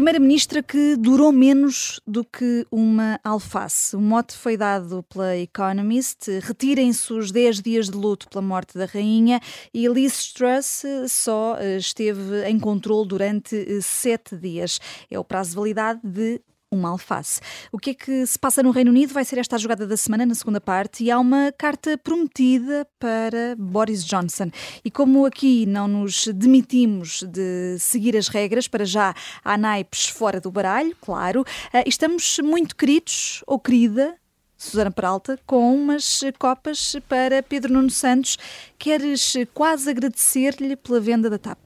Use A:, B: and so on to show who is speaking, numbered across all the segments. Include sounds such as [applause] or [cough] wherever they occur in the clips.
A: primeira-ministra que durou menos do que uma alface. O mote foi dado pela Economist. Retirem-se os 10 dias de luto pela morte da rainha e Liz Truss só eh, esteve em controle durante 7 dias. É o prazo de validade de uma alface. O que é que se passa no Reino Unido vai ser esta a jogada da semana, na segunda parte, e há uma carta prometida para Boris Johnson. E como aqui não nos demitimos de seguir as regras, para já há naipes fora do baralho, claro, eh, estamos muito queridos, ou querida, Susana Peralta, com umas copas para Pedro Nuno Santos. Queres quase agradecer-lhe pela venda da TAP?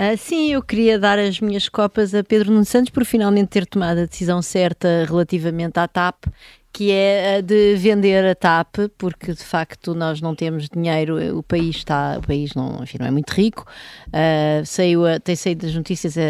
B: Uh, sim, eu queria dar as minhas copas a Pedro Nuno Santos por finalmente ter tomado a decisão certa relativamente à TAP que é a de vender a TAP, porque de facto nós não temos dinheiro, o país está, o país não, enfim, não é muito rico. Uh, saiu, tem saído das notícias uh,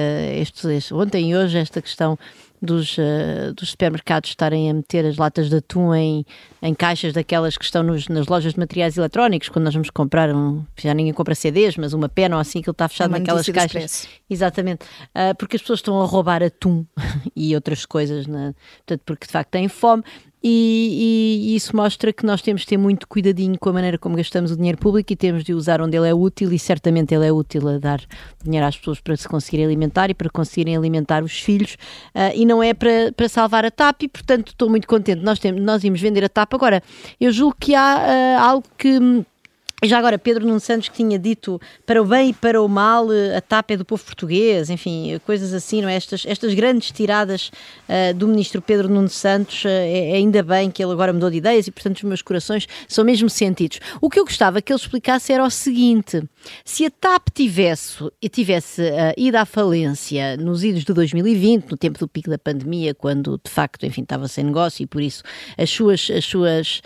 B: estes, ontem e hoje esta questão dos, uh, dos supermercados estarem a meter as latas de atum em, em caixas daquelas que estão nos, nas lojas de materiais eletrónicos, quando nós vamos comprar, um, já ninguém compra CDs, mas uma pena ou assim, que ele está fechado naquelas caixas. Exatamente, uh, porque as pessoas estão a roubar atum [laughs] e outras coisas, né? portanto, porque de facto têm fome. E, e, isso mostra que nós temos de ter muito cuidadinho com a maneira como gastamos o dinheiro público e temos de usar onde ele é útil e certamente ele é útil a dar dinheiro às pessoas para se conseguirem alimentar e para conseguirem alimentar os filhos uh, e não é para, para salvar a TAP e portanto estou muito contente, nós, temos, nós íamos vender a TAP. Agora, eu julgo que há uh, algo que já agora, Pedro Nuno Santos que tinha dito para o bem e para o mal, eh, a TAP é do povo português, enfim, coisas assim, não é? Estas, estas grandes tiradas uh, do ministro Pedro Nuno Santos, uh, é, ainda bem que ele agora mudou de ideias e, portanto, os meus corações são mesmo sentidos. O que eu gostava que ele explicasse era o seguinte: se a TAP tivesse, tivesse uh, ido à falência nos idos de 2020, no tempo do pico da pandemia, quando de facto, enfim, estava sem negócio e por isso as suas, as suas,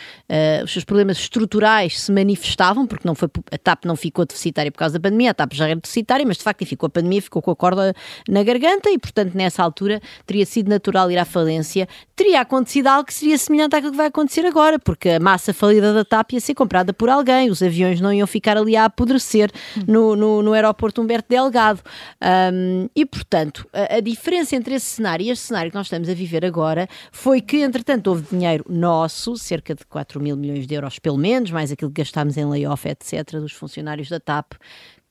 B: os seus problemas estruturais se manifestavam porque não foi, a TAP não ficou deficitária por causa da pandemia, a TAP já era deficitária, mas de facto ficou a pandemia, ficou com a corda na garganta e, portanto, nessa altura teria sido natural ir à falência. Teria acontecido algo que seria semelhante àquilo que vai acontecer agora, porque a massa falida da TAP ia ser comprada por alguém, os aviões não iam ficar ali a apodrecer no, no, no aeroporto Humberto Delgado. Um, e, portanto, a, a diferença entre esse cenário e este cenário que nós estamos a viver agora foi que, entretanto, houve dinheiro nosso, cerca de 4 mil milhões de euros pelo menos, mais aquilo que gastámos em layoff layoff, etc., dos funcionários da TAP,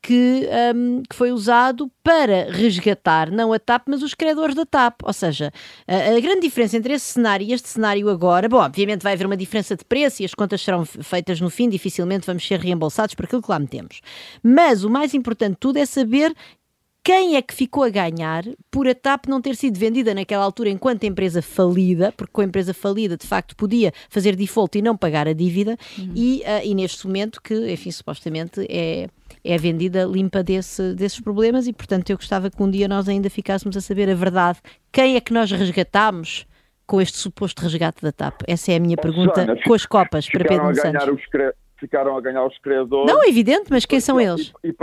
B: que, um, que, foi usado para resgatar não a TAP, mas os credores da TAP. Ou seja, a, a, grande diferença entre esse cenário e este cenário agora, bom, obviamente vai haver uma diferença de preço e as contas serão feitas no fim, dificilmente vamos ser reembolsados por aquilo que lá metemos. Mas o mais importante de tudo é saber quem é que ficou a ganhar por a TAP não ter sido vendida naquela altura enquanto empresa falida, porque com a empresa falida de facto podia fazer default e não pagar a dívida, uhum. e, uh, e neste momento que, enfim, supostamente é, é vendida limpa desse, desses problemas e, portanto, eu gostava que um dia nós ainda ficássemos a saber a verdade. Quem é que nós resgatámos com este suposto resgate da TAP? Essa é a minha pergunta com as copas para Pedro Santos.
C: Ficaram a ganhar os credores.
B: Não, evidente, mas quem são eles?
C: E, e,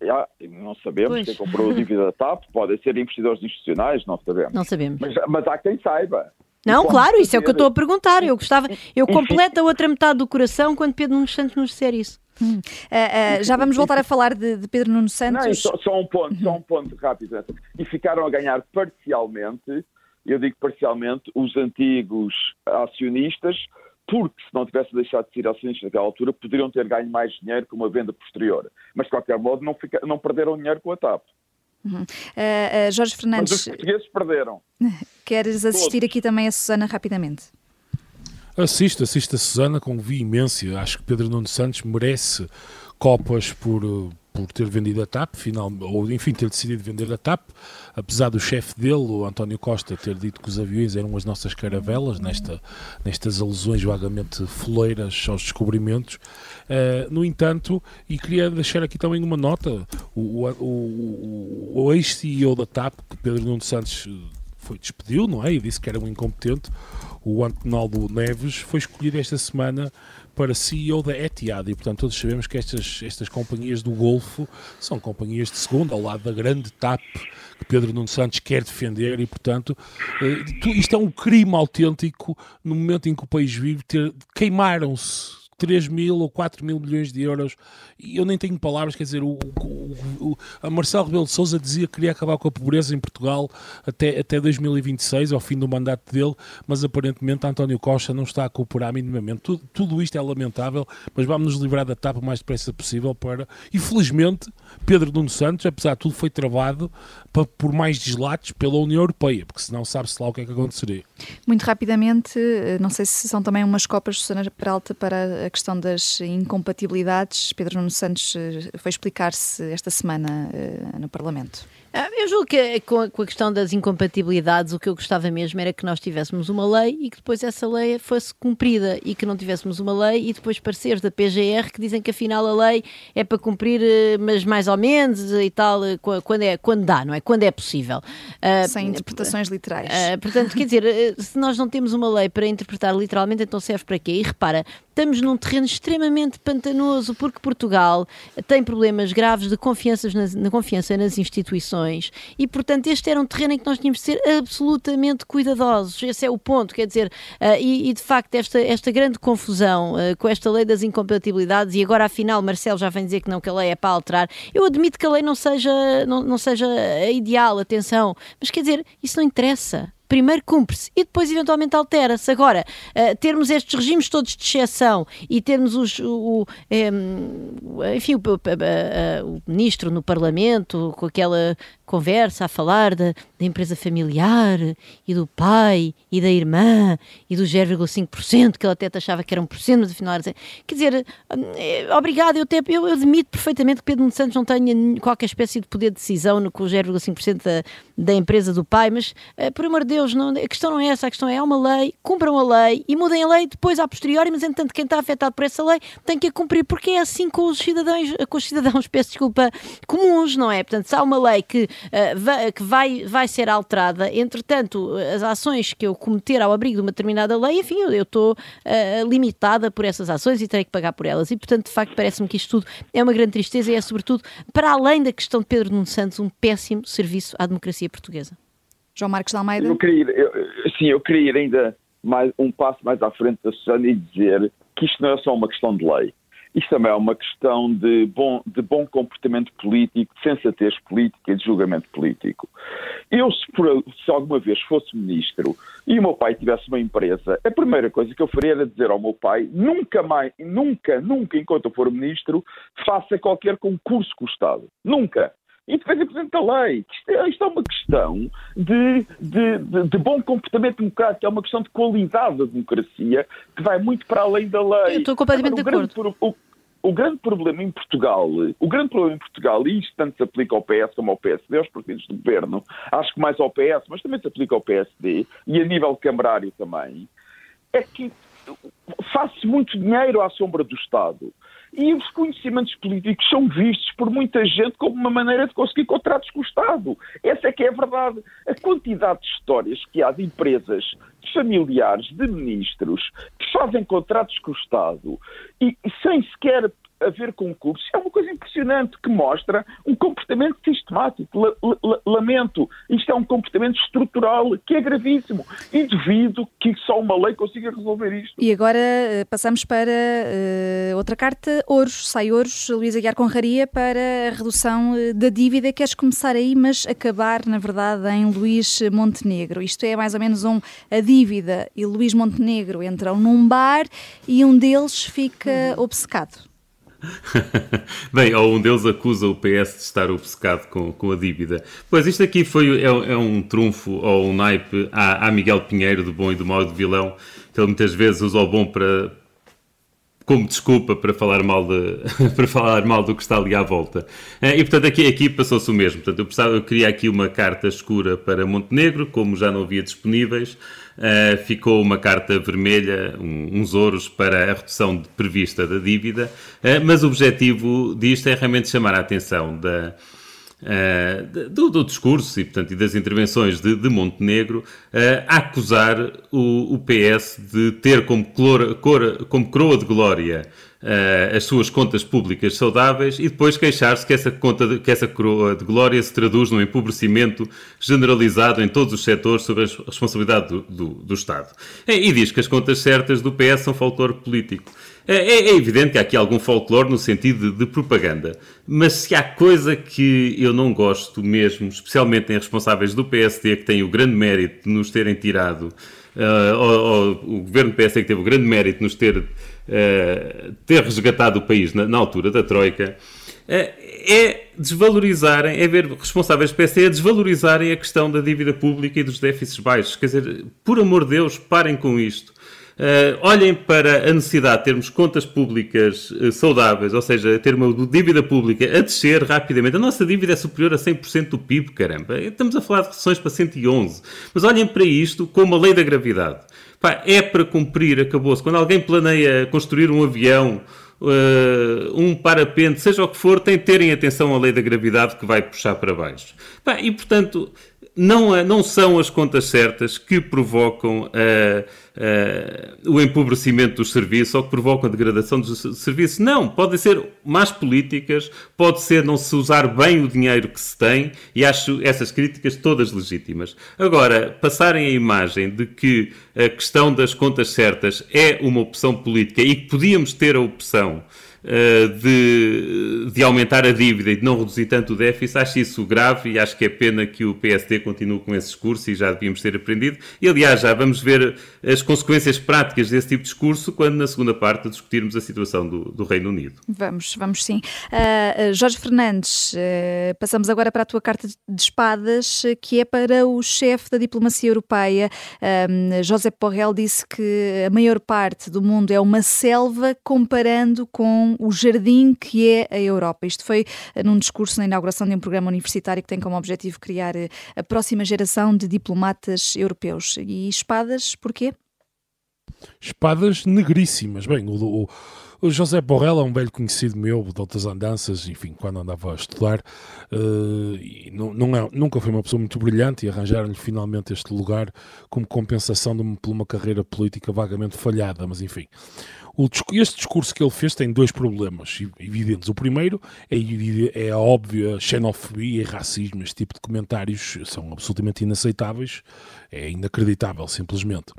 C: já, não sabemos pois. quem comprou a dívida da TAP, podem ser investidores institucionais, não sabemos.
B: Não sabemos.
C: Mas, mas há quem saiba.
B: Não, claro, isso é o que eu estou a perguntar. Eu gostava, eu completo a outra metade do coração quando Pedro Nuno Santos nos disser isso. Hum.
A: Uh, uh, já vamos voltar a falar de, de Pedro Nuno Santos. Não,
C: só, só, um ponto, só um ponto rápido. E ficaram a ganhar parcialmente, eu digo parcialmente, os antigos acionistas porque se não tivesse deixado de ser acionistas naquela altura, poderiam ter ganho mais dinheiro com uma venda posterior. Mas, de qualquer modo, não, fica, não perderam dinheiro com a TAP.
A: Uhum. Uh, uh, Jorge Fernandes.
C: Mas os portugueses perderam. [laughs]
A: Queres assistir Todos. aqui também a Susana rapidamente?
D: Assisto, assisto a Susana com veemência. Acho que Pedro Nuno Santos merece copas por, por ter vendido a TAP, final, ou enfim, ter decidido vender a TAP, apesar do chefe dele, o António Costa, ter dito que os aviões eram as nossas caravelas, nesta, nestas alusões vagamente foleiras aos descobrimentos. Uh, no entanto, e queria deixar aqui também uma nota: o, o, o, o ex-CEO da TAP, que Pedro Nuno Santos foi despediu, não é? E disse que era um incompetente. O Antonaldo Neves foi escolhido esta semana para CEO da Etihad. E, portanto, todos sabemos que estas, estas companhias do Golfo são companhias de segunda, ao lado da grande TAP que Pedro Nuno Santos quer defender. E, portanto, eh, isto é um crime autêntico no momento em que o país vive, queimaram-se 3 mil ou 4 mil milhões de euros e eu nem tenho palavras, quer dizer, o, o, o, a Marcelo Rebelo de Sousa dizia que queria acabar com a pobreza em Portugal até, até 2026, ao fim do mandato dele, mas aparentemente António Costa não está a cooperar minimamente. Tudo, tudo isto é lamentável, mas vamos nos livrar da tapa o mais depressa possível para... E felizmente, Pedro Nuno Santos, apesar de tudo, foi travado por mais deslates pela União Europeia, porque senão sabe-se lá o que é que aconteceria.
A: Muito rapidamente, eh, não sei se são também umas copas Susana Peralta para a questão das incompatibilidades. Pedro Nuno Santos eh, foi explicar-se esta semana eh, no Parlamento.
B: Ah, eu julgo que com a, questão das incompatibilidades, o que eu gostava mesmo era que nós tivéssemos uma lei e que depois essa lei fosse cumprida e que não tivéssemos uma lei e depois pareceres da PGR que dizem que afinal a lei é para cumprir, mas mais ou menos e tal, quando, é, quando dá, não é? Quando é possível.
A: Ah, Sem interpretações literais.
B: Uh, portanto, quer dizer, se nós não temos uma lei para interpretar literalmente, então serve para quê? E repara, estamos num terreno extremamente pantanoso porque Portugal tem problemas graves de confiança nas, na confiança nas instituições e, portanto, este era um terreno em que nós tínhamos de ser absolutamente cuidadosos. Esse é o ponto, quer dizer, uh, e, e, de facto esta, esta grande confusão uh, com esta lei das incompatibilidades e agora afinal Marcelo já vem dizer que não, que a lei é para alterar. Eu admito que a lei não seja, não, não seja a ideal, atenção, mas quer dizer, isso não interessa primeiro cumpre-se e depois eventualmente altera-se. Agora, uh, termos estes regimes todos de exceção e termos os, o, um, enfim, o, o, o, ministro no Parlamento com aquela conversa a falar da, da, empresa familiar e do pai e da irmã e do 0,5% que ele até achava que era 1%, mas afinal era. Quer dizer, é, obrigado, eu, até, eu admito perfeitamente que Pedro Nuno Santos não tenha qualquer espécie de poder de decisão no, com o 0,5% da, da empresa do pai, mas uh, por amor de Deus, não, a questão não é essa, a questão é há uma lei, cumpram a lei e mudem a lei depois a posteriori, mas entanto quem está afetado por essa lei tem que a cumprir, porque é assim com os cidadãos, com os cidadãos, peço desculpa, comuns, não é? Portanto, se há uma lei que uh, que vai, vai ser alterada. Entretanto, as ações que eu cometer ao abrigo de uma determinada lei, enfim, eu estou uh, limitada por essas ações e terei que pagar por elas. E, portanto, de facto, parece-me que isto tudo é uma grande tristeza e é, sobretudo, para além da questão de Pedro Nuno Santos, um péssimo serviço à democracia portuguesa.
A: João Marcos de Almeida?
C: Eu queria ir, eu, sim, eu queria ir ainda mais, um passo mais à frente da Susana e dizer que isto não é só uma questão de lei. Isto também é uma questão de bom, de bom comportamento político, de sensatez política e de julgamento político. Eu, se, por, se alguma vez fosse ministro e o meu pai tivesse uma empresa, a primeira coisa que eu faria era dizer ao meu pai: nunca mais, nunca, nunca, enquanto eu for ministro, faça qualquer concurso com o Estado. Nunca e depois apresenta a lei. Isto é, isto é uma questão de, de, de, de, bom comportamento democrático, é uma questão de qualidade da democracia que vai muito para além da lei.
B: Eu estou completamente
C: Agora,
B: de acordo.
C: O, o, grande problema em Portugal, o grande problema em Portugal, e isto tanto se aplica ao PS como ao PSD, aos partidos do governo, acho que mais ao PS, mas também se aplica ao PSD, e a nível camarário também, é que faz-se muito dinheiro à sombra do Estado. E os conhecimentos políticos são vistos por muita gente como uma maneira de conseguir contratos com o Estado. Essa é que é a verdade. A quantidade de histórias que há de empresas, de familiares, de ministros, que fazem contratos com o Estado e, e sem sequer haver concursos é uma coisa impressionante que mostra um comportamento sistemático. Lamento, isto é um comportamento estrutural que é gravíssimo e duvido que só uma lei consiga resolver isto.
A: E agora eh, passamos para uh, outra carta, Ouros. Sai Ouros, Luísa Guiar Conraria, para a redução eh, da dívida. Queres começar aí, mas acabar, na verdade, em Luís Montenegro. Isto é mais ou menos um a dívida e Luís Montenegro entram num bar e um deles fica uhum. obcecado. [laughs]
E: Bem, ou um deles acusa o PS de estar obcecado com, com a dívida. Pois isto aqui foi, é, é um trunfo ou um naipe a, Miguel Pinheiro, do bom e do mau e do vilão, que ele muitas vezes usa o bom para, como desculpa para falar mal, de, [laughs] para falar mal do que está ali à volta. Eh, e portanto aqui, aqui passou-se o mesmo. Portanto, eu, precisava, eu queria aqui uma carta escura para Montenegro, como já não havia disponíveis. Uh, ficou uma carta vermelha, um, uns ouros para a redução prevista da dívida, uh, mas o objetivo disto é realmente chamar a atenção da, uh, do, do, discurso e, portanto, e das intervenções de, de Montenegro a acusar o, o, PS de ter como, cor, como coroa de glória uh, as suas contas públicas saudáveis e depois queixar-se que essa conta de, que essa coroa de glória se traduz num empobrecimento generalizado em todos os setores sob a responsabilidade do, do, do Estado. E, e diz que as contas certas do PS são folclore político. É, é, evidente que há aqui algum folclore no sentido de, de, propaganda, mas se há coisa que eu não gosto mesmo, especialmente em responsáveis do PSD, que têm o grande mérito de nos terem tirado, uh, ou, ou, o governo PSD que teve o grande mérito de nos ter, uh, ter resgatado o país na, na altura da Troika, uh, é desvalorizarem, é ver responsáveis do PSD a desvalorizarem a questão da dívida pública e dos déficits baixos. Quer dizer, por amor de Deus, parem com isto. Uh, olhem para a necessidade de termos contas públicas uh, saudáveis, ou seja, ter uma dívida pública a descer rapidamente. A nossa dívida é superior a 100% do PIB, caramba. Estamos a falar de recessões para 111. Mas olhem para isto como a lei da gravidade. Pá, é para cumprir, acabou-se. Quando alguém planeia construir um avião, Uh, um parapente, seja o que for, tem de terem atenção à lei da gravidade que vai puxar para baixo. E, portanto, não, não são as contas certas que provocam uh, uh, o empobrecimento dos serviços ou que provocam a degradação dos serviços. Não, podem ser más políticas, pode ser não se usar bem o dinheiro que se tem e acho essas críticas todas legítimas. Agora, passarem a imagem de que a questão das contas certas é uma opção política e que podíamos ter a opção de, de aumentar a dívida e de não reduzir tanto o déficit, acho isso grave e acho que é pena que o PSD continue com esse discurso e já devíamos ter aprendido. E aliás, já vamos ver as consequências práticas desse tipo de discurso quando na segunda parte discutirmos a situação do, do Reino Unido.
A: Vamos, vamos sim. Uh, Jorge Fernandes, uh, passamos agora para a tua carta de espadas, que é para o chefe da diplomacia europeia. Um, José Borrell disse que a maior parte do mundo é uma selva comparando com o jardim que é a Europa. Isto foi eh, num discurso na inauguração de um programa universitário que tem como objetivo criar eh, a próxima geração de diplomatas europeus. E espadas, porquê?
D: Espadas negríssimas. Bem, o, o, o José Borrell é um velho conhecido meu de outras andanças, enfim, quando andava a estudar, uh, não, não é, nunca foi uma pessoa muito brilhante e arranjaram-lhe finalmente este lugar como compensação de por uma carreira política vagamente falhada, mas enfim. Este discurso que ele fez tem dois problemas evidentes. O primeiro é, é a óbvia xenofobia e racismo. Este tipo de comentários são absolutamente inaceitáveis, é inacreditável, simplesmente.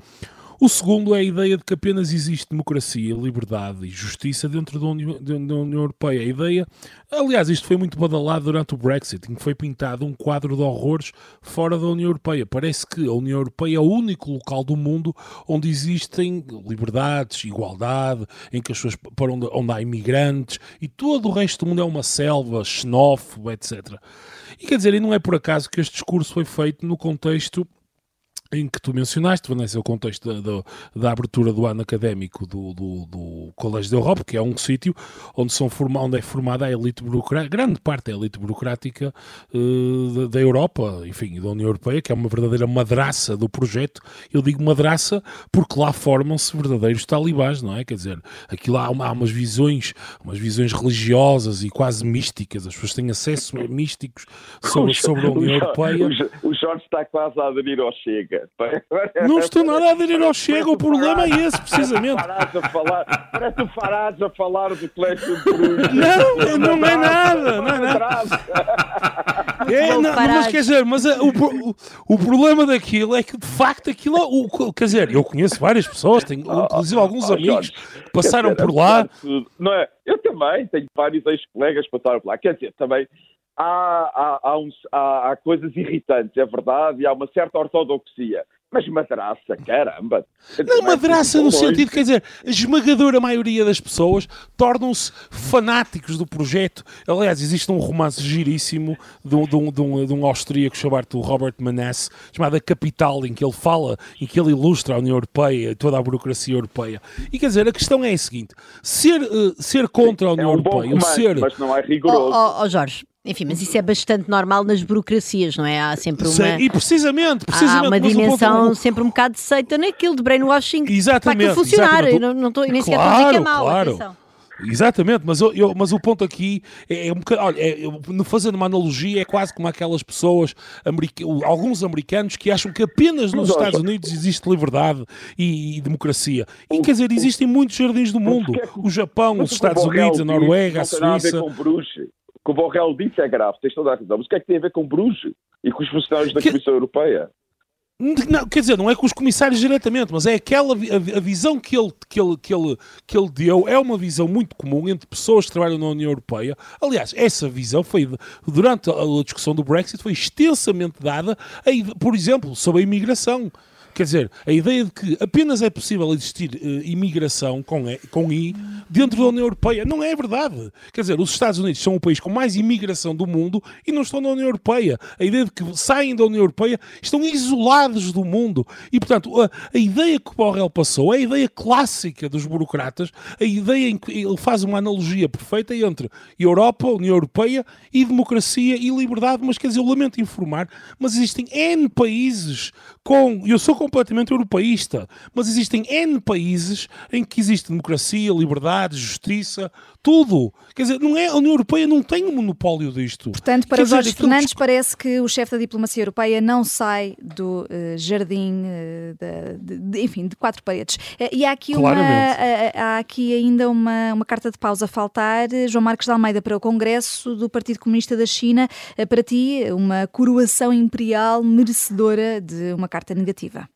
D: O segundo é a ideia de que apenas existe democracia, liberdade e justiça dentro da União, da União Europeia. A ideia, aliás, isto foi muito badalado durante o Brexit, em que foi pintado um quadro de horrores fora da União Europeia. Parece que a União Europeia é o único local do mundo onde existem liberdades, igualdade, em que as pessoas para onde, onde há imigrantes e todo o resto do mundo é uma selva, xenófoba, etc. E quer dizer, e não é por acaso que este discurso foi feito no contexto em que tu mencionaste, Vanessa, o contexto da, da, da, abertura do ano académico do, do, do, Colégio da Europa, que é um sítio onde, são forma, onde é formada a elite burocrática, grande parte da elite burocrática uh, da, da, Europa, enfim, da União Europeia, que é uma verdadeira madraça do projeto. Eu digo madraça porque lá formam-se verdadeiros talibãs, não é? Quer dizer, aqui lá há, uma, há umas visões, umas visões religiosas e quase místicas, as pessoas têm acesso a místicos sobre, [laughs] sobre a União Europeia.
C: O Jorge está quase a aderir ao Chega.
D: Não estou nada a aderir ao Chega, o problema é esse, precisamente. [laughs]
C: Parece a falar, parece o Farage a falar do Colégio de Bruges.
D: Não, não é nada, não é nada. É, não, mas quer dizer, mas a, o, o, problema daquilo é que de facto aquilo é o, quer dizer, eu conheço várias pessoas, tenho inclusive alguns amigos que passaram por lá.
C: Não é? Eu também tenho vários ex-colegas que passaram por lá. Quer dizer, também há, há, há, uns, há, há coisas irritantes, é verdade, e há uma certa ortodoxia. Mas madraça, caramba!
D: Não, madraça no sentido, quer dizer, a esmagadora maioria das pessoas tornam-se fanáticos do projeto. Aliás, existe um romance giríssimo de um, de um, de um, de um austríaco chamado Robert Maness, chamado A Capital, em que ele fala, em que ele ilustra a União Europeia, toda a burocracia europeia. E quer dizer, a questão é a seguinte: ser, uh, ser contra a União
C: é um
D: Europeia,
C: romance,
D: ser.
C: Mas não é rigoroso.
B: Oh, oh, oh Jorge, enfim, mas isso é bastante normal nas burocracias, não é? Há sempre uma.
D: E precisamente, precisamente.
B: Há uma dimensão ponto... sempre um bocado de seita naquilo de brainwashing
D: exatamente,
B: para funcionar. Exatamente. Eu não, não tô, nem sequer claro, estou a dizer que é mau, claro. Atenção.
D: Exatamente, mas, eu, eu, mas o ponto aqui é, é um bocado, olha, é, fazendo uma analogia, é quase como aquelas pessoas, america, alguns americanos que acham que apenas nos Estados Unidos existe liberdade e, e democracia. E quer dizer, existem muitos jardins do mundo: o Japão, os Estados Unidos, a Noruega, a Suíça
C: que o Borrell disse é grave, tens toda a razão. Mas o que é que tem a ver com Bruges e com os funcionários da que... Comissão Europeia?
D: Não, quer dizer, não é com os comissários diretamente, mas é aquela a, a, visão que ele, que, ele, que, ele, que ele deu é uma visão muito comum entre pessoas que trabalham na União Europeia. Aliás, essa visão foi durante a discussão do Brexit foi extensamente dada, a, por exemplo, sobre a imigração. Quer dizer, a ideia de que apenas é possível existir uh, imigração com, e, com I dentro da União Europeia não é verdade. Quer dizer, os Estados Unidos são o país com mais imigração do mundo e não estão na União Europeia. A ideia de que saem da União Europeia estão isolados do mundo. E, portanto, a, a ideia que o Borrell passou é a ideia clássica dos burocratas, a ideia em que ele faz uma analogia perfeita entre Europa, União Europeia e democracia e liberdade. Mas, quer dizer, eu lamento informar, mas existem N países com. Eu sou completamente europeísta, mas existem N países em que existe democracia, liberdade, justiça, tudo. Quer dizer, não é, a União Europeia não tem o um monopólio disto.
A: Portanto, para Quer Jorge dizer, Fernandes, parece que o chefe da diplomacia europeia não sai do uh, jardim, uh, de, de, enfim, de quatro paredes. Uh, e há aqui, uma, há aqui ainda uma, uma carta de pausa a faltar. João Marcos de Almeida para o Congresso do Partido Comunista da China. para ti, uma coroação imperial merecedora de uma carta negativa.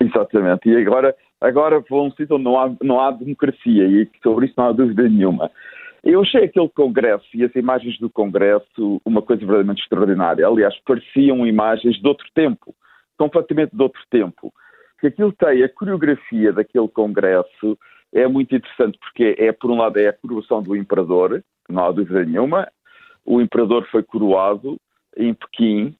C: Exatamente. E agora, agora a um sítio onde não há, não há democracia e sobre isso não há dúvida nenhuma. Eu achei aquele congresso e as imagens do congresso uma coisa verdadeiramente extraordinária. Aliás, pareciam imagens de outro tempo, completamente de outro tempo. Que aquilo tem, a coreografia daquele congresso é muito interessante porque é, por um lado, é a coroação do imperador, não há dúvida nenhuma. O imperador foi coroado em Pequim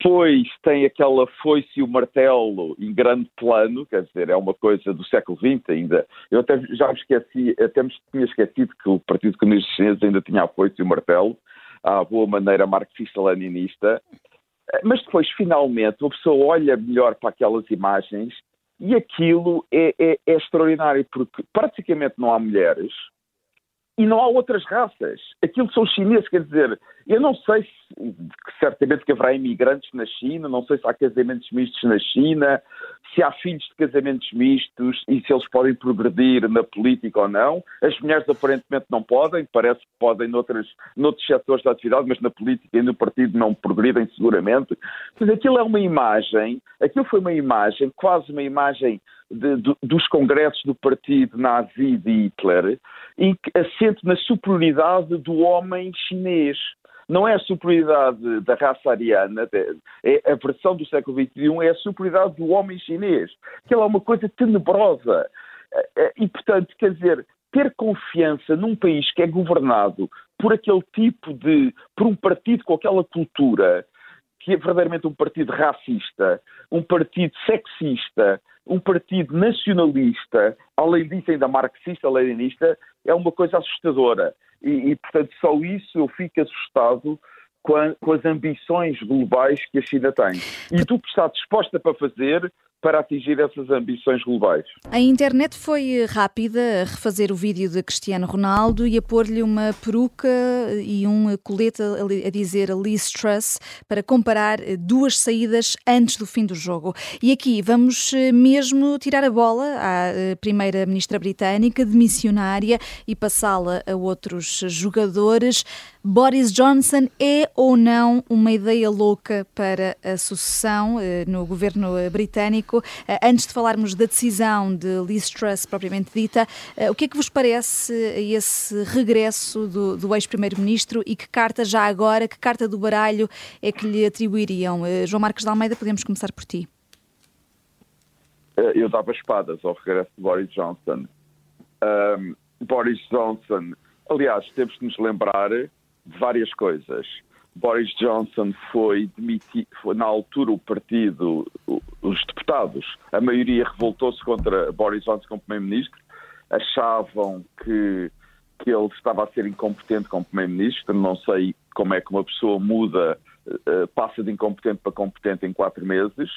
C: depois tem aquela foice e o martelo em grande plano, quer dizer, é uma coisa do século XX ainda. Eu até já me esqueci, até me tinha esquecido que o Partido Comunista Chinês ainda tinha a foice e o martelo, à boa maneira marxista-leninista. Mas depois, finalmente, uma pessoa olha melhor para aquelas imagens e aquilo é, é, é extraordinário, porque praticamente não há mulheres, e não há outras raças. Aquilo são chineses, quer dizer, eu não sei se, certamente que haverá imigrantes na China, não sei se há casamentos mistos na China, se há filhos de casamentos mistos e se eles podem progredir na política ou não. As mulheres aparentemente não podem, parece que podem noutros, noutros setores da atividade, mas na política e no partido não progridem seguramente. Mas aquilo é uma imagem, aquilo foi uma imagem, quase uma imagem de, de, dos congressos do partido nazi de Hitler, e assente na superioridade do homem chinês. Não é a superioridade da raça ariana, é a versão do século XXI, é a superioridade do homem chinês, que é uma coisa tenebrosa. E, portanto, quer dizer, ter confiança num país que é governado por aquele tipo de. por um partido com aquela cultura, que é verdadeiramente um partido racista, um partido sexista, um partido nacionalista, além disso ainda marxista-leninista, é uma coisa assustadora. E, e, portanto, só isso eu fico assustado com, a, com, as ambições globais que a China tem. E tu que está disposta para fazer para atingir essas ambições globais.
A: A internet foi rápida a refazer o vídeo de Cristiano Ronaldo e a pôr-lhe uma peruca e um colete a dizer Liz Truss para comparar duas saídas antes do fim do jogo. E aqui vamos eh, mesmo tirar a bola à eh, primeira-ministra britânica, de missionária, e passá-la a outros jogadores. Boris Johnson é ou não uma ideia louca para a sucessão eh, no governo britânico? Eh, antes de falarmos da decisão de Liz Truss propriamente dita, eh, o que é que vos parece esse regresso do, do ex-primeiro-ministro e que carta já agora, que carta do baralho é que lhe atribuiriam? João Marcos de Almeida, podemos começar por ti.
C: Eu dava espadas ao regresso de Boris Johnson. Um, Boris Johnson, aliás, temos de nos lembrar de várias coisas. Boris Johnson foi demitido, foi, na altura o partido, os deputados, a maioria revoltou-se contra Boris Johnson como primeiro-ministro, achavam que, que ele estava a ser incompetente como primeiro-ministro, não sei como é que uma pessoa muda, uh, passa de incompetente para competente em quatro meses,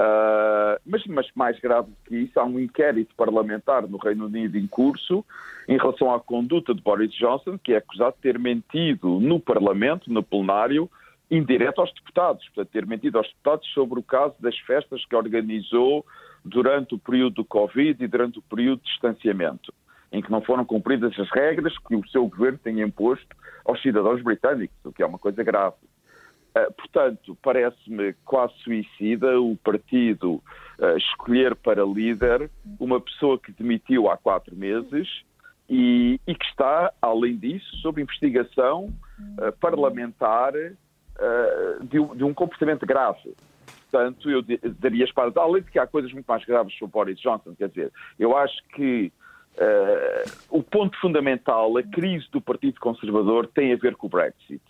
C: Uh, mas, mas, mais grave do que isso, há um inquérito parlamentar no Reino Unido em curso em relação à conduta de Boris Johnson, que é acusado de ter mentido no Parlamento, no plenário, indireto aos deputados, portanto, ter mentido aos deputados sobre o caso das festas que organizou durante o período do Covid e durante o período de distanciamento, em que não foram cumpridas as regras que o seu governo tem imposto aos cidadãos britânicos, o que é uma coisa grave. Uh, portanto, parece-me quase suicida o partido uh, escolher para líder uma pessoa que demitiu há quatro meses e, e que está, além disso, sob investigação uh, parlamentar de, de, um comportamento grave. Portanto, eu daria espada. Além de que há coisas muito mais graves sobre Boris Johnson, quer dizer, eu acho que o ponto fundamental, a crise do Partido Conservador, tem a ver com o Brexit.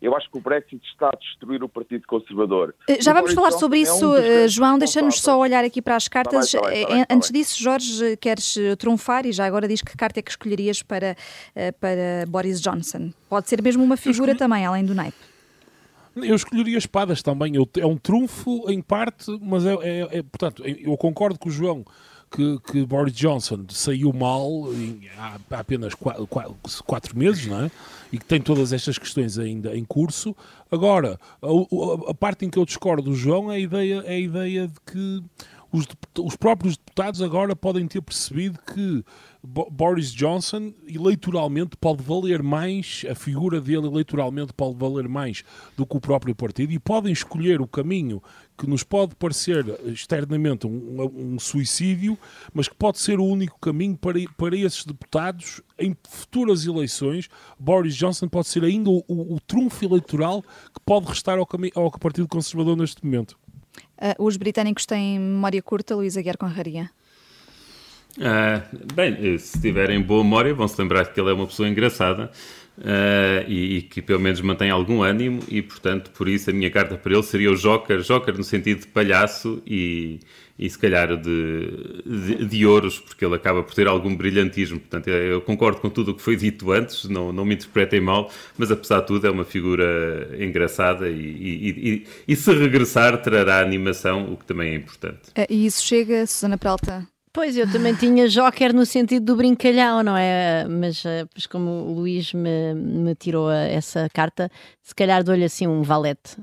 C: Eu acho que o Brexit está a destruir o Partido Conservador.
A: Eh, já vamos falar sobre isso, é um João. Deixa-nos só olhar aqui para as cartas. Tá bem, tá bem, tá Antes disso, Jorge, queres eh, trunfar e já agora diz que carta é que escolherias para, eh, para Boris Johnson? Pode ser mesmo uma figura escolhi... também, além do naipe.
D: Eu escolheria espadas também. É um trunfo em parte, mas é, é, é portanto, eu concordo com o João que, que Boris Johnson saiu mal em, há, apenas quatro, quatro, meses, não é? E que tem todas estas questões ainda em curso. Agora, a, a, parte em que eu discordo do João é a ideia, é a ideia de que os, os próprios deputados agora podem ter percebido que Boris Johnson eleitoralmente pode valer mais, a figura dele eleitoralmente pode valer mais do que o próprio partido e podem escolher o caminho que nos pode parecer externamente um, um suicídio, mas que pode ser o único caminho para, para esses deputados em futuras eleições. Boris Johnson pode ser ainda o, o, o trunfo eleitoral que pode restar ao, ao Partido Conservador neste momento.
A: Uh, os britânicos têm memória curta, Luísa Guerra Conraria?
E: Uh, bem, se tiverem boa memória, vão se lembrar que ele é uma pessoa engraçada uh, e, e, que pelo menos mantém algum ânimo, e portanto, por isso a minha carta para ele seria o Joker, Joker no sentido de palhaço e, e se calhar de, de, de, ouros, porque ele acaba por ter algum brilhantismo. Portanto, eu concordo com tudo o que foi dito antes, não, não me interpretem mal, mas apesar de tudo é uma figura engraçada e, e, se regressar trará animação, o que também é importante.
A: Uh, e isso chega, Susana Peralta?
B: Pois, eu também tinha Joker no sentido do brincalhão, não é? Mas, eh, pois como o Luís me, me tirou essa carta, se calhar dou-lhe assim um valete.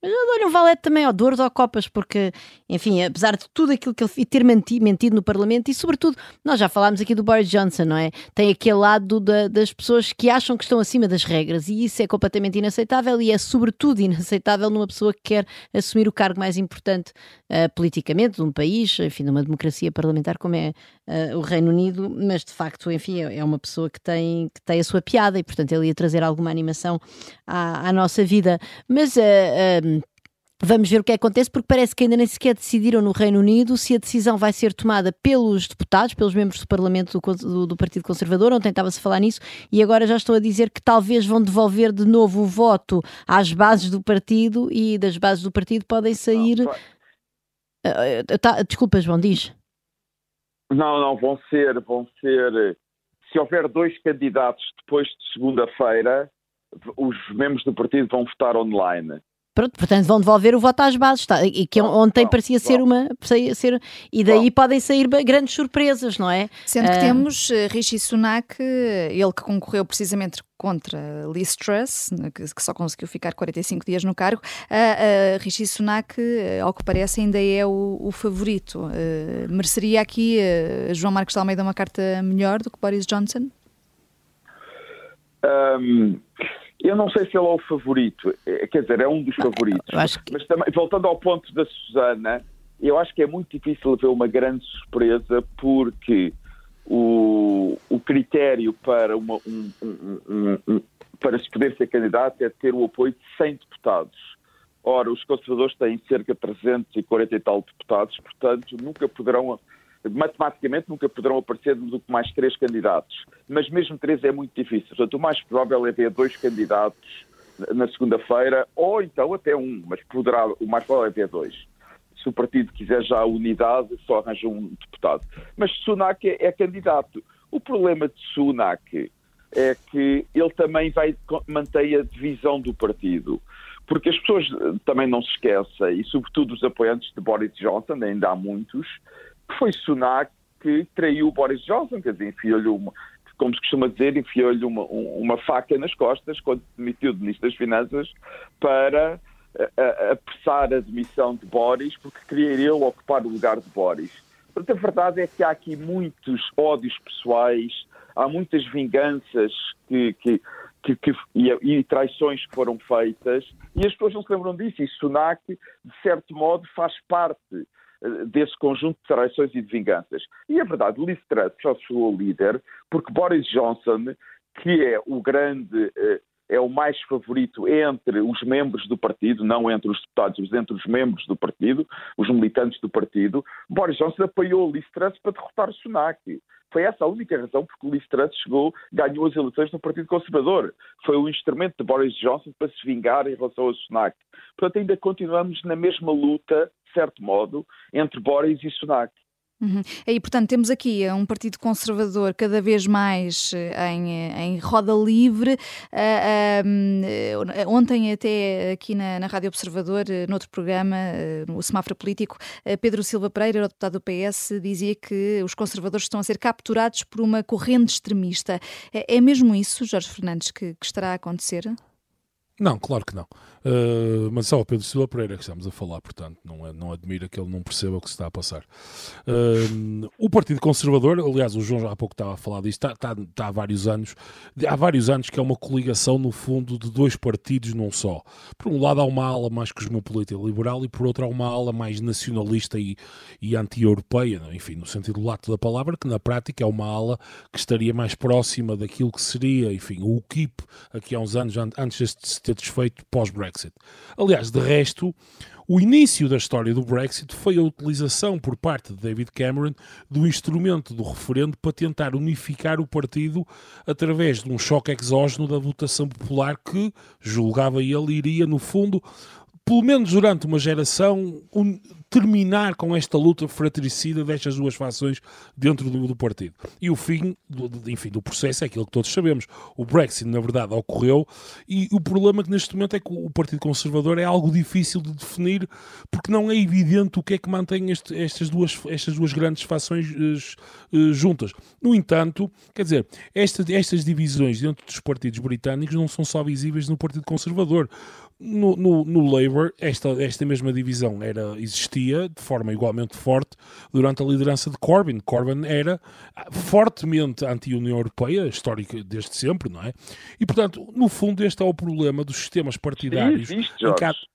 B: Mas eu dou-lhe um valete também ao Douros ou Copas, porque, enfim, apesar de tudo aquilo que ele e ter mentido, mentido no Parlamento, e sobretudo, nós já falámos aqui do Boris Johnson, não é? Tem aquele lado da, das pessoas que acham que estão acima das regras, e isso é completamente inaceitável, e é sobretudo inaceitável numa pessoa que quer assumir o cargo mais importante uh, politicamente de um país, enfim, numa democracia parlamentar como é uh, o Reino Unido, mas de facto, enfim, é, é, uma pessoa que tem, que tem a sua piada, e portanto ele ia trazer alguma animação à, à nossa vida. Mas. Uh, Vamos ver o que acontece, porque parece que ainda nem sequer decidiram no Reino Unido se a decisão vai ser tomada pelos deputados, pelos membros do Parlamento do, do, do Partido Conservador. Ontem estava-se a falar nisso e agora já estou a dizer que talvez vão devolver de novo o voto às bases do partido e das bases do partido podem sair. Uh, tá, desculpa, João, diz.
C: Não, não, vão ser, vão ser. Se houver dois candidatos depois de segunda-feira, os membros do partido vão votar online.
B: Pronto, portanto vão devolver o voto às bases, tá? e que bom, ontem bom, parecia bom. ser uma. Ser, e daí podem sair grandes surpresas, não é?
A: Sendo que uh... temos uh, Rishi Sunak, ele que concorreu precisamente contra Liz Truss, que, só conseguiu ficar 45 dias no cargo, uh, Rishi Sunak, ao que parece, ainda é o, o favorito. mereceria aqui João Marcos de Almeida uma carta melhor do que Boris Johnson?
C: Um, eu não sei se ele é o favorito, é, quer dizer, é um dos favoritos. Que... Mas também, voltando ao ponto da Susana, eu acho que é muito difícil haver uma grande surpresa porque o, o critério para, uma, um, um, um, para se poder ser candidato é ter o apoio de 100 deputados. Ora, os conservadores têm cerca de 340 e tal deputados, portanto, nunca poderão matematicamente nunca poderão aparecer do que mais três candidatos. Mas mesmo três é muito difícil. Portanto, o mais provável é ver dois candidatos na segunda-feira, ou então até um, mas poderá, o mais provável é ver dois. Se o partido quiser já a unidade, só arranja um deputado. Mas Sunak é, é candidato. O problema de Sunak é que ele também vai manter a divisão do partido. Porque as pessoas também não se esquecem, e sobretudo os apoiantes de Boris Johnson, ainda há muitos, foi Sunak que traiu Boris Johnson, quer dizer, enfiou-lhe uma, como se costuma dizer, enfiou-lhe uma, uma, faca nas costas quando demitiu de Ministro das Finanças para apressar a demissão de Boris, porque queria ele ocupar o lugar de Boris. Portanto, a verdade é que há aqui muitos ódios pessoais, há muitas vinganças que, que, que, que, e, e, traições que foram feitas, e as pessoas não se lembram disso. E Sunak, de certo modo, faz parte desse conjunto de traições e de vinganças. E é verdade, Liz Truss só chegou líder porque Boris Johnson, que é o grande uh, é o mais favorito entre os membros do partido, não entre os deputados, mas entre os membros do partido, os militantes do partido. Boris Johnson apoiou Liz Truss para derrotar Sunak. Foi essa a única razão porque Liz Truss chegou, ganhou as eleições no Partido Conservador. Foi o instrumento de Boris Johnson para se vingar em relação a Sunak. Portanto, ainda continuamos na mesma luta, de certo modo, entre Boris e Sunak.
A: Uhum. E, portanto, temos aqui um partido conservador cada vez mais eh, em, eh, em roda livre. Uh, uh, ontem, até aqui na, na Rádio Observador, uh, noutro programa, no Semáforo Político, Pedro Silva Pereira, deputado do PS, dizia que os conservadores estão a ser capturados por uma corrente extremista. É, é mesmo isso, Jorge Fernandes, que, que estará a acontecer?
D: Não, claro que não. Uh, mas só o Pedro Silva Pereira que estamos a falar, portanto, não, é, não admira que ele não perceba o que se está a passar. Uh, o Partido Conservador, aliás, o João já há pouco estava a falar disto, está, está, está, há vários anos, há vários anos que é uma coligação, no fundo, de dois partidos num só. Por um lado há uma ala mais cosmopolita e liberal e por outro há uma ala mais nacionalista e, e anti-europeia, enfim, no sentido lato da palavra, que na prática é uma ala que estaria mais próxima daquilo que seria, enfim, o UKIP, aqui há uns anos, antes deste ter desfeito pós-Brexit. Aliás, de resto, o início da história do Brexit foi a utilização por parte de David Cameron do instrumento do referendo para tentar unificar o partido através de um choque exógeno da votação popular que, julgava ele, iria, no fundo, pelo menos durante uma geração, terminar com esta luta fratricida destas duas fações dentro do, do partido. E o fim, do, enfim, do processo é aquilo que todos sabemos. O Brexit, na verdade, ocorreu e o problema que neste momento é que o Partido Conservador é algo difícil de definir porque não é evidente o que é que mantém este, estas, duas, estas duas grandes fações uh, juntas. No entanto, quer dizer, esta, estas divisões dentro dos partidos britânicos não são só visíveis no Partido Conservador no, no, no, Labour, esta, esta mesma divisão era, existia de forma igualmente forte durante a liderança de Corbyn. Corbyn era fortemente anti-União Europeia, histórica desde sempre, não é? E, portanto, no fundo, este é o problema dos sistemas partidários.
C: Sim, existe, Jorge.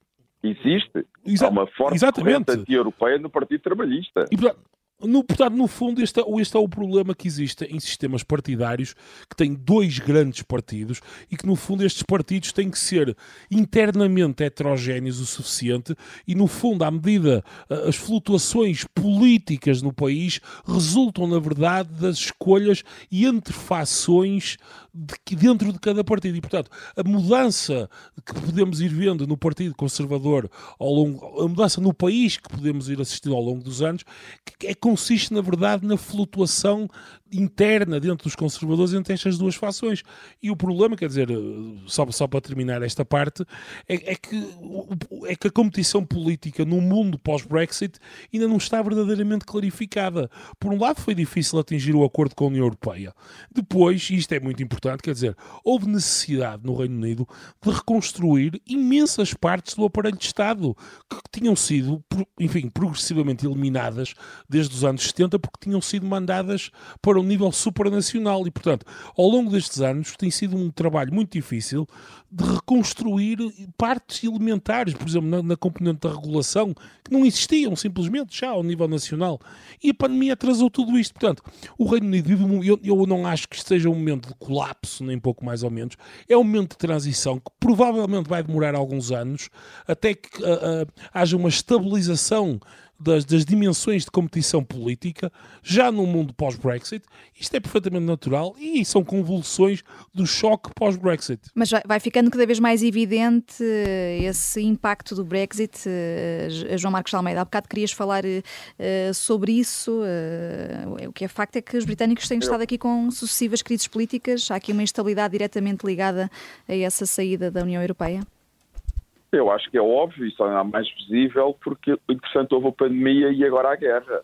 C: Existe. Exa Há uma forte exatamente. anti-europeia no Partido Trabalhista.
D: E, portanto, no, portanto, no fundo, este é, este é o problema que existe em sistemas partidários que têm dois grandes partidos e que, no fundo, estes partidos têm que ser internamente heterogéneos o suficiente e, no fundo, à medida as flutuações políticas no país resultam, na verdade, das escolhas e interfações de, dentro de cada partido. E, portanto, a mudança que podemos ir vendo no Partido Conservador ao longo, a mudança no país que podemos ir assistindo ao longo dos anos, é, consiste, na verdade, na flutuação interna dentro dos conservadores entre estas duas fações. E o problema, quer dizer, só, só para terminar esta parte, é, é, que, é que a competição política no mundo pós-Brexit ainda não está verdadeiramente clarificada. Por um lado, foi difícil atingir o acordo com a União Europeia. Depois, e isto é muito importante, quer dizer, houve necessidade no Reino Unido de reconstruir imensas partes do aparelho de Estado que tinham sido, enfim, progressivamente eliminadas desde os anos 70 porque tinham sido mandadas para um nível supranacional e, portanto, ao longo destes anos tem sido um trabalho muito difícil de reconstruir partes elementares, por exemplo, na, na componente da regulação, que não existiam simplesmente já ao nível nacional. E a pandemia atrasou tudo isto. Portanto, o Reino Unido eu, eu não acho que isto seja um momento de colapso, nem pouco mais ou menos. É um momento de transição que provavelmente vai demorar alguns anos até que uh, uh, haja uma estabilização das, das, dimensões de competição política, já no mundo pós-Brexit. Isto é perfeitamente natural e são convulsões do choque pós-Brexit.
A: Mas vai ficando cada vez mais evidente eh, esse impacto do Brexit. Eh, João Marcos Almeida, há bocado querias falar uh, sobre isso. Uh, o que é facto é que os britânicos têm estado aqui com sucessivas crises políticas. Há aqui uma instabilidade diretamente ligada a essa saída da União Europeia.
C: Eu acho que é óbvio só é mais visível porque, interessante, houve a pandemia e agora a guerra.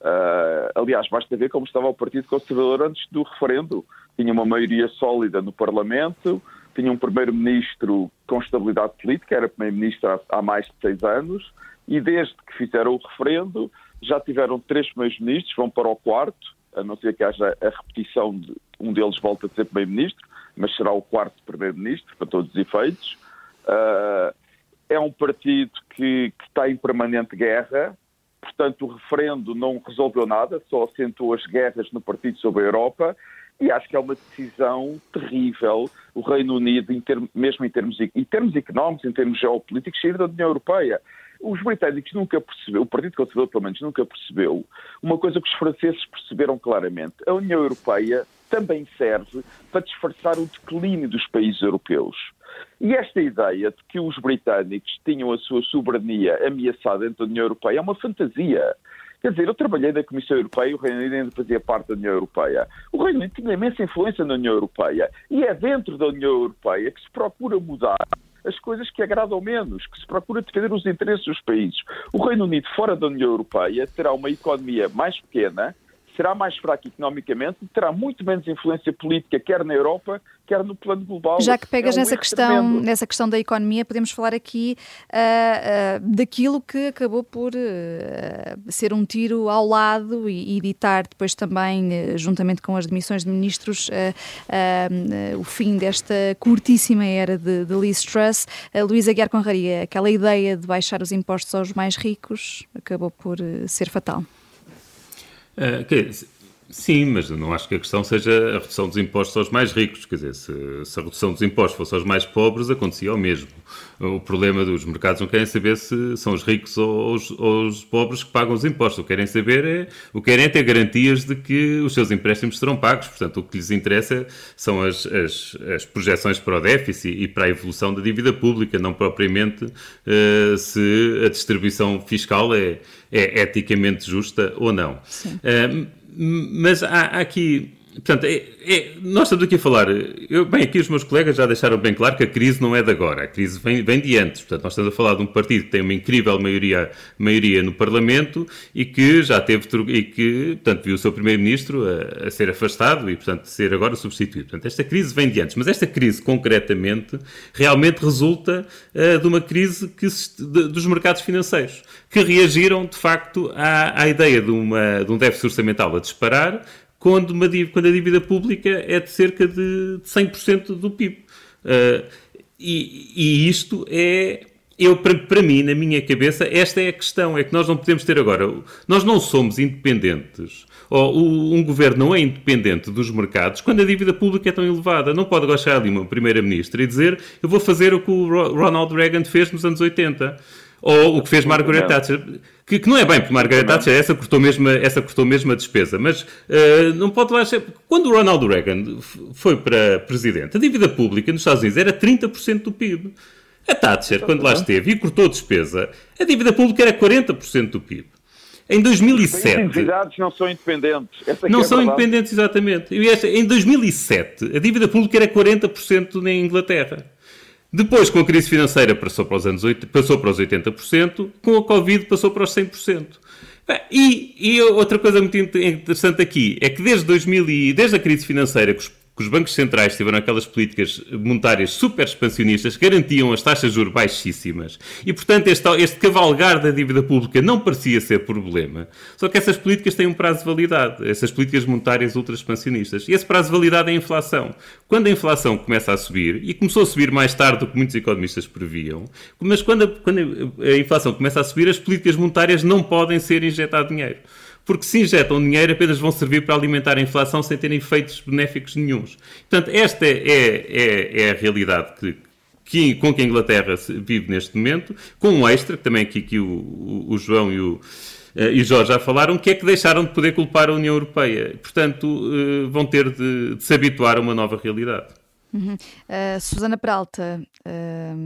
C: Uh, aliás, basta ver como estava o Partido Conservador antes do referendo. Tinha uma maioria sólida no Parlamento, tinha um primeiro-ministro com estabilidade política, era primeiro-ministro há, mais de seis anos, e desde que fizeram o referendo já tiveram três primeiros-ministros, vão para o quarto, a não ser que haja a repetição de um deles volta a ser primeiro-ministro, mas será o quarto primeiro-ministro, para todos os efeitos. Uh, é um partido que, que, está em permanente guerra, portanto, o referendo não resolveu nada, só acentuou as guerras no partido sobre a Europa. E acho que é uma decisão terrível o Reino Unido, em termos, mesmo em termos, em termos económicos, em termos geopolíticos, sair da União Europeia. Os britânicos nunca perceberam, o Partido Conservador pelo menos nunca percebeu, uma coisa que os franceses perceberam claramente. A União Europeia também serve para disfarçar o declínio dos países europeus. E esta ideia de que os britânicos tinham a sua soberania ameaçada dentro da União Europeia é uma fantasia. Quer dizer, eu trabalhei na Comissão Europeia o Reino Unido ainda fazia parte da União Europeia. O Reino Unido tinha imensa influência na União Europeia e é dentro da União Europeia que se procura mudar as coisas que agradam menos, que se procura defender os interesses dos países. O Reino Unido, fora da União Europeia, terá uma economia mais pequena, será mais fraco economicamente e terá muito menos influência política, quer na Europa, quer no plano global.
A: Já que pegas é um nessa, questão, nessa questão da economia, podemos falar aqui uh, uh, daquilo que acabou por uh, ser um tiro ao lado e, e ditar depois também, juntamente com as demissões de ministros, o fim desta curtíssima era de, de Liz Truss. Uh, Luísa Guiar Conraria, aquela ideia de baixar os impostos aos mais ricos acabou por ser fatal.
E: Uh, que, sim, mas não acho que a questão seja a redução dos impostos aos mais ricos. Quer dizer, se, se, a redução dos impostos fosse aos mais pobres, acontecia o mesmo. O problema dos mercados não querem saber se são os ricos ou os, ou os pobres que pagam os impostos. O que querem saber é, o que querem é ter garantias de que os seus empréstimos serão pagos. Portanto, o que lhes interessa são as, as, as projeções para o déficit e para a evolução da dívida pública, não propriamente uh, se a distribuição fiscal é é eticamente justa ou não. Uh, mas há, há aqui Portanto, é, é, nós estamos aqui a falar. Eu, bem, aqui os meus colegas já deixaram bem claro que a crise não é de agora, a crise vem, vem de antes. Portanto, nós estamos a falar de um partido que tem uma incrível maioria, maioria no Parlamento e que já teve e que, portanto, viu o seu primeiro-ministro a, a, ser afastado e, portanto, ser agora substituído. Portanto, esta crise vem de antes, mas esta crise, concretamente, realmente resulta uh, de uma crise que, de, dos mercados financeiros, que reagiram, de facto, à, à ideia de, uma, de um déficit orçamental a disparar quando, uma, quando a dívida pública é de cerca de 100% do PIB. Uh, e, e, isto é, eu para, para mim, na minha cabeça, esta é a questão, é que nós não podemos ter agora, nós não somos independentes, ou um governo não é independente dos mercados quando a dívida pública é tão elevada. Não pode chegar ali uma primeira-ministra e dizer eu vou fazer o que o Ronald Reagan fez nos anos 80 ou o que fez Margaret Thatcher, que, que, não é bem, porque Margaret Thatcher essa cortou mesmo, essa cortou mesmo a despesa, mas uh, não pode lá ser. Quando o Ronald Reagan foi para presidente, a dívida pública nos Estados Unidos era 30% do PIB. A Thatcher, quando lá esteve e cortou a despesa, a dívida pública era 40% do PIB. Em 2007. As
C: entidades não são independentes.
E: Não é são independentes, exatamente. em 2007, a dívida pública era 40% na Inglaterra. Depois, com a crise financeira, passou para os, anos 80, passou para os 80%, com a Covid passou para os 100%. E, e outra coisa muito interessante aqui é que desde, 2000 e, desde a crise financeira, que os que os bancos centrais tiveram aquelas políticas monetárias super expansionistas que garantiam as taxas de juros baixíssimas e, portanto, este, este cavalgar da dívida pública não parecia ser problema. Só que essas políticas têm um prazo de validade, essas políticas monetárias ultra expansionistas. E esse prazo de validade é a inflação. Quando a inflação começa a subir, e começou a subir mais tarde do que muitos economistas previam, mas quando a, quando a inflação começa a subir, as políticas monetárias não podem ser injetar dinheiro porque se injetam dinheiro apenas vão servir para alimentar a inflação sem terem efeitos benéficos nenhums. Portanto, esta é, é, é a realidade que, que, com que a Inglaterra vive neste momento, com um extra, que também aqui, aqui o, o, João e o, eh, e Jorge já falaram, que é que deixaram de poder culpar a União Europeia. Portanto, eh, vão ter de, de se habituar a uma nova realidade.
A: Uhum. Uh, Susana Peralta, uh,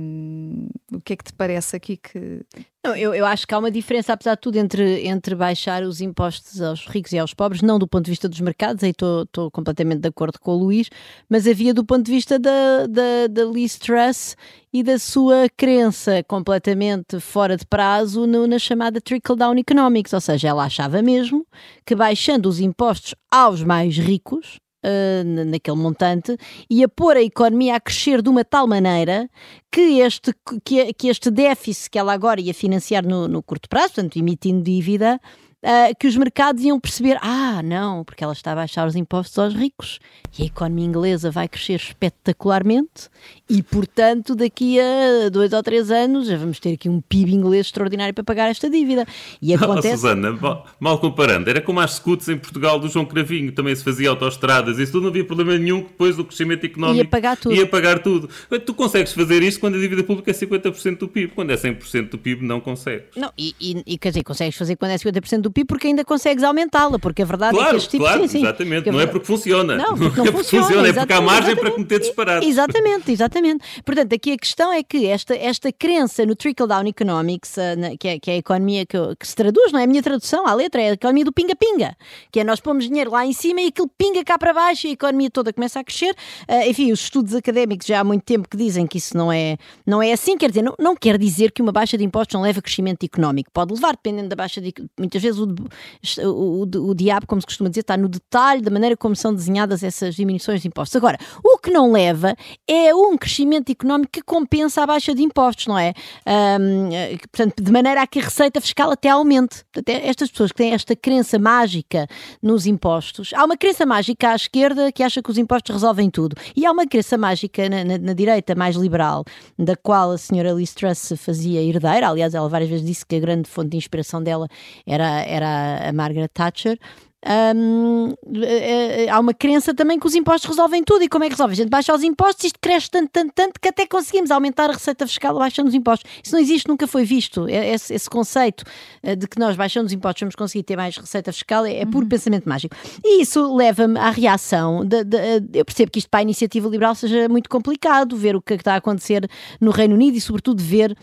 A: que é que te parece aqui que.
B: Não, eu, eu acho que há uma diferença, apesar de tudo, entre, entre baixar os impostos aos ricos e aos pobres, não do ponto de vista dos mercados, aí estou completamente de acordo com o Luís, mas havia do ponto de vista da, da, da Liz Truss e da sua crença completamente fora de prazo no, na chamada trickle-down economics, ou seja, ela achava mesmo que baixando os impostos aos mais ricos, uh, naquele montante e a pôr a economia a crescer de uma tal maneira que este, que, que este déficit que ela agora ia financiar no, no curto prazo, portanto, emitindo dívida, uh, que os mercados iam perceber: ah, não, porque ela está a baixar os impostos aos ricos e a economia inglesa vai crescer espetacularmente e, portanto, daqui a dois ou três anos já vamos ter aqui um PIB inglês extraordinário para pagar esta dívida. E acontece...
E: Oh, Susana, mal, mal, comparando, era como as scuts em Portugal do João Cravinho, também se fazia autoestradas, isso tudo não havia problema nenhum, depois do crescimento económico
B: ia pagar tudo.
E: Ia pagar tudo. Tu consegues fazer isto quando a dívida pública é 50% do PIB, quando é 100% do PIB não consegues.
B: Não, e, e, e quer dizer, consegues fazer quando é 50% do PIB porque ainda consegues aumentá-la, porque a verdade
E: claro,
B: é que este tipo...
E: Claro,
B: sim,
E: exatamente,
B: sim,
E: não é porque funciona.
B: Não, [laughs] porque não,
E: é porque funciona, funciona, é porque há margem para cometer disparados.
B: Exatamente, exatamente. Portanto, aqui a questão é que esta, esta crença no trickle-down economics, uh, que, é, que é a economia que, que, se traduz, não é a minha tradução à letra, é a economia do pinga-pinga, que é nós pomos dinheiro lá em cima e aquilo pinga cá para baixo e a economia toda começa a crescer. Uh, enfim, os estudos académicos já há muito tempo que dizem que isso não é, não é assim, quer dizer, não, não quer dizer que uma baixa de impostos não leva a crescimento económico. Pode levar, dependendo da baixa de. Muitas vezes o, o, o, diabo, como se costuma dizer, está no detalhe da maneira como são desenhadas essas diminuições de impostos. Agora, o que não leva é um crescimento económico que compensa a baixa de impostos, não é? Um, portanto, de maneira a que a receita fiscal até aumente. Até estas pessoas que têm esta crença mágica nos impostos, há uma crença mágica à esquerda que acha que os impostos resolvem tudo. E há uma crença mágica na, na, na direita mais liberal, da qual a senhora Liz Truss se fazia herdeira. Aliás, ela várias vezes disse que a grande fonte de inspiração dela era, era a Margaret Thatcher. Um, é, é, há uma crença também que os impostos resolvem tudo. E como é que resolve? A gente baixa os impostos, isto cresce tanto, tanto, tanto que até conseguimos aumentar a receita fiscal baixando os impostos. Isso não existe, nunca foi visto. Esse, esse conceito eh, de que nós baixando os impostos vamos conseguir ter mais receita fiscal é, é puro uhum. pensamento mágico. E isso leva-me à reação. De, de, eu percebo que isto para a iniciativa liberal seja muito complicado, ver o que está a acontecer no Reino Unido e, sobretudo, ver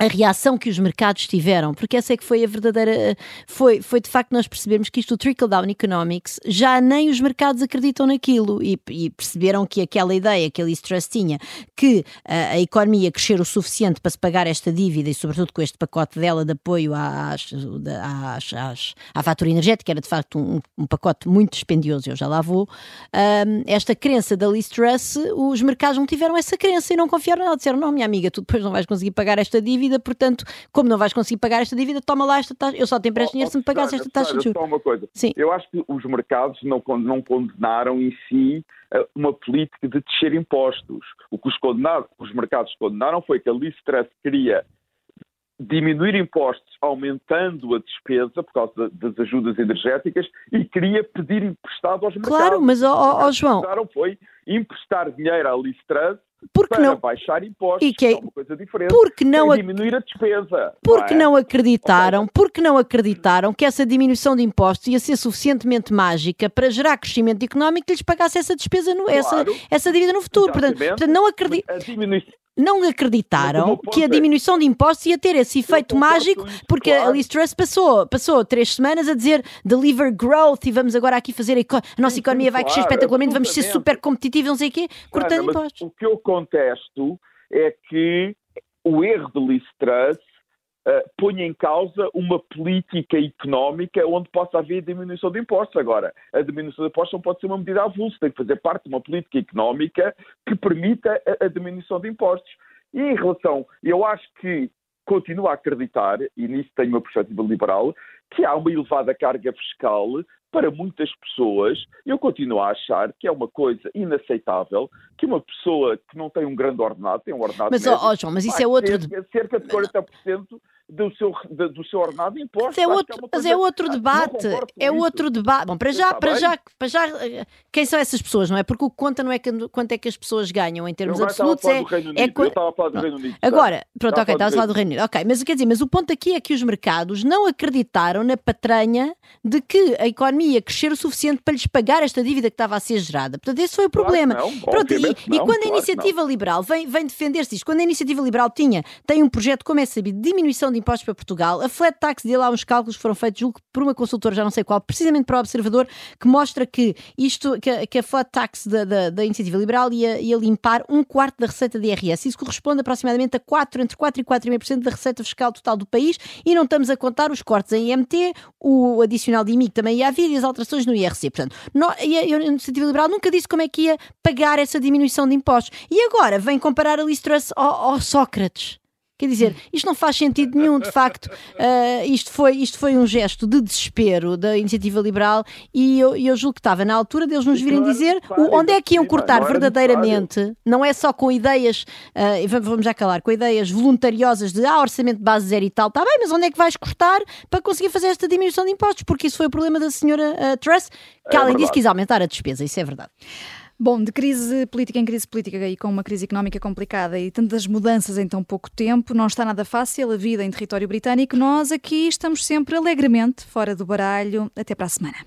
B: a reação que os mercados tiveram, porque essa é que foi a verdadeira. Foi, foi de facto nós percebermos que isto, o trickle-down economics, já nem os mercados acreditam naquilo e, e, perceberam que aquela ideia que a Liz Truss tinha, que a, a, economia crescer o suficiente para se pagar esta dívida e, sobretudo, com este pacote dela de apoio às, às, às, à fatura energética, era de facto um, um, pacote muito dispendioso, eu já lá vou. Um, esta crença da Liz Truss, os mercados não tiveram essa crença e não confiaram nela. Disseram: não, minha amiga, tu depois não vais conseguir pagar esta dívida dívida, portanto, como não vais conseguir pagar esta dívida, toma lá esta taxa. Eu só te empresto dinheiro se me pagasse esta taxa de juros.
C: Só uma coisa. Sim. Eu acho que os mercados não, não condenaram em si eh, uma política de descer impostos. O que os, os mercados condenaram foi que a Liz queria diminuir impostos aumentando a despesa por causa das ajudas energéticas e queria pedir emprestado aos mercados.
B: Claro, mas, ó, ó, João...
C: foi emprestar dinheiro à Liz
B: porque
C: para
B: não
C: baixar impostos,
B: e que é,
C: é uma coisa diferente.
B: Porque não
C: diminuir a despesa.
B: Porque
C: não,
B: é? não acreditaram, porque não acreditaram que essa diminuição de impostos ia ser suficientemente mágica para gerar crescimento económico que lhes pagasse essa despesa, no, claro, essa, essa dívida no futuro. Portanto, portanto, não acreditam não acreditaram que a diminuição de impostos ia ter esse efeito mágico, porque claro. a Liz Truss passou, passou três semanas a dizer deliver growth e vamos agora aqui fazer a, a nossa economia vai crescer espetacularmente, vamos ser super competitivos, não sei o quê, cortando impostos.
C: O que eu contesto é que o erro de Liz Truss uh, põe em causa uma política económica onde possa haver diminuição de impostos. Agora, a diminuição de impostos não pode ser uma medida avulsa, tem que fazer parte de uma política económica que permita a, a diminuição de impostos. E em relação, eu acho que continuo a acreditar, e nisso tenho uma perspectiva liberal, que há uma elevada carga fiscal para muitas pessoas, eu continuo a achar que é uma coisa inaceitável que uma pessoa que não tem um grande ordenado, tem um ordenado
B: mas, médio, oh, João, mas isso é outro...
C: cerca de 40% do seu, do seu ordenado imposto.
B: Mas é outro, é mas é outro debate. É outro debate. Bom, para já, para, já, para já, quem são essas pessoas, não é? Porque o que conta não é quanto é que as pessoas ganham em termos absolutos. É,
C: é Eu estava a falar do Reino Unido.
B: Agora, pronto, ok, estava a falar do Reino Unido. Ok, mas quer dizer, mas o ponto aqui é que os mercados não acreditaram na patranha de que a economia ia crescer o suficiente para lhes pagar esta dívida que estava a ser gerada. Portanto, esse foi o problema.
C: Claro não,
B: pronto, e,
C: não,
B: e, quando a iniciativa liberal vem, vem defender-se isto, quando a iniciativa liberal tinha, tem um projeto, como é sabido, de diminuição de impostos para Portugal, a flat tax dele há uns cálculos que foram feitos, julgo, por uma consultora, já não sei qual, precisamente para o Observador, que mostra que isto, que, a, que a flat tax da, da, da iniciativa liberal ia, ia, limpar um quarto da receita de IRS. Isso corresponde aproximadamente a 4, entre 4 e 4,5% da receita fiscal total do país e não estamos a contar os cortes em IMT, o adicional de IMI que também ia haver e as alterações no IRC. Portanto, não, a, a iniciativa liberal nunca disse como é que ia pagar essa diminuição de impostos. E agora vem comparar a Liz ao, ao Sócrates Quer dizer, isto não faz sentido nenhum, de facto. Uh, [laughs] isto, foi, isto foi um gesto de desespero da iniciativa liberal e eu, eu julgo que estava na altura deles nos virem dizer onde é que iam cortar verdadeiramente. Não é só com ideias, uh, vamos já calar, com ideias voluntariosas de ah, orçamento de base zero e tal. Está bem, mas onde é que vais cortar para conseguir fazer esta diminuição de impostos? Porque isso foi o problema da senhora uh, Truss, que é além disso quis aumentar a despesa. Isso é verdade.
A: Bom, de crise política em crise política e com uma crise económica complicada e tantas mudanças em tão pouco tempo, não está nada fácil a vida em território britânico. Nós aqui estamos sempre alegremente fora do baralho. Até para a semana.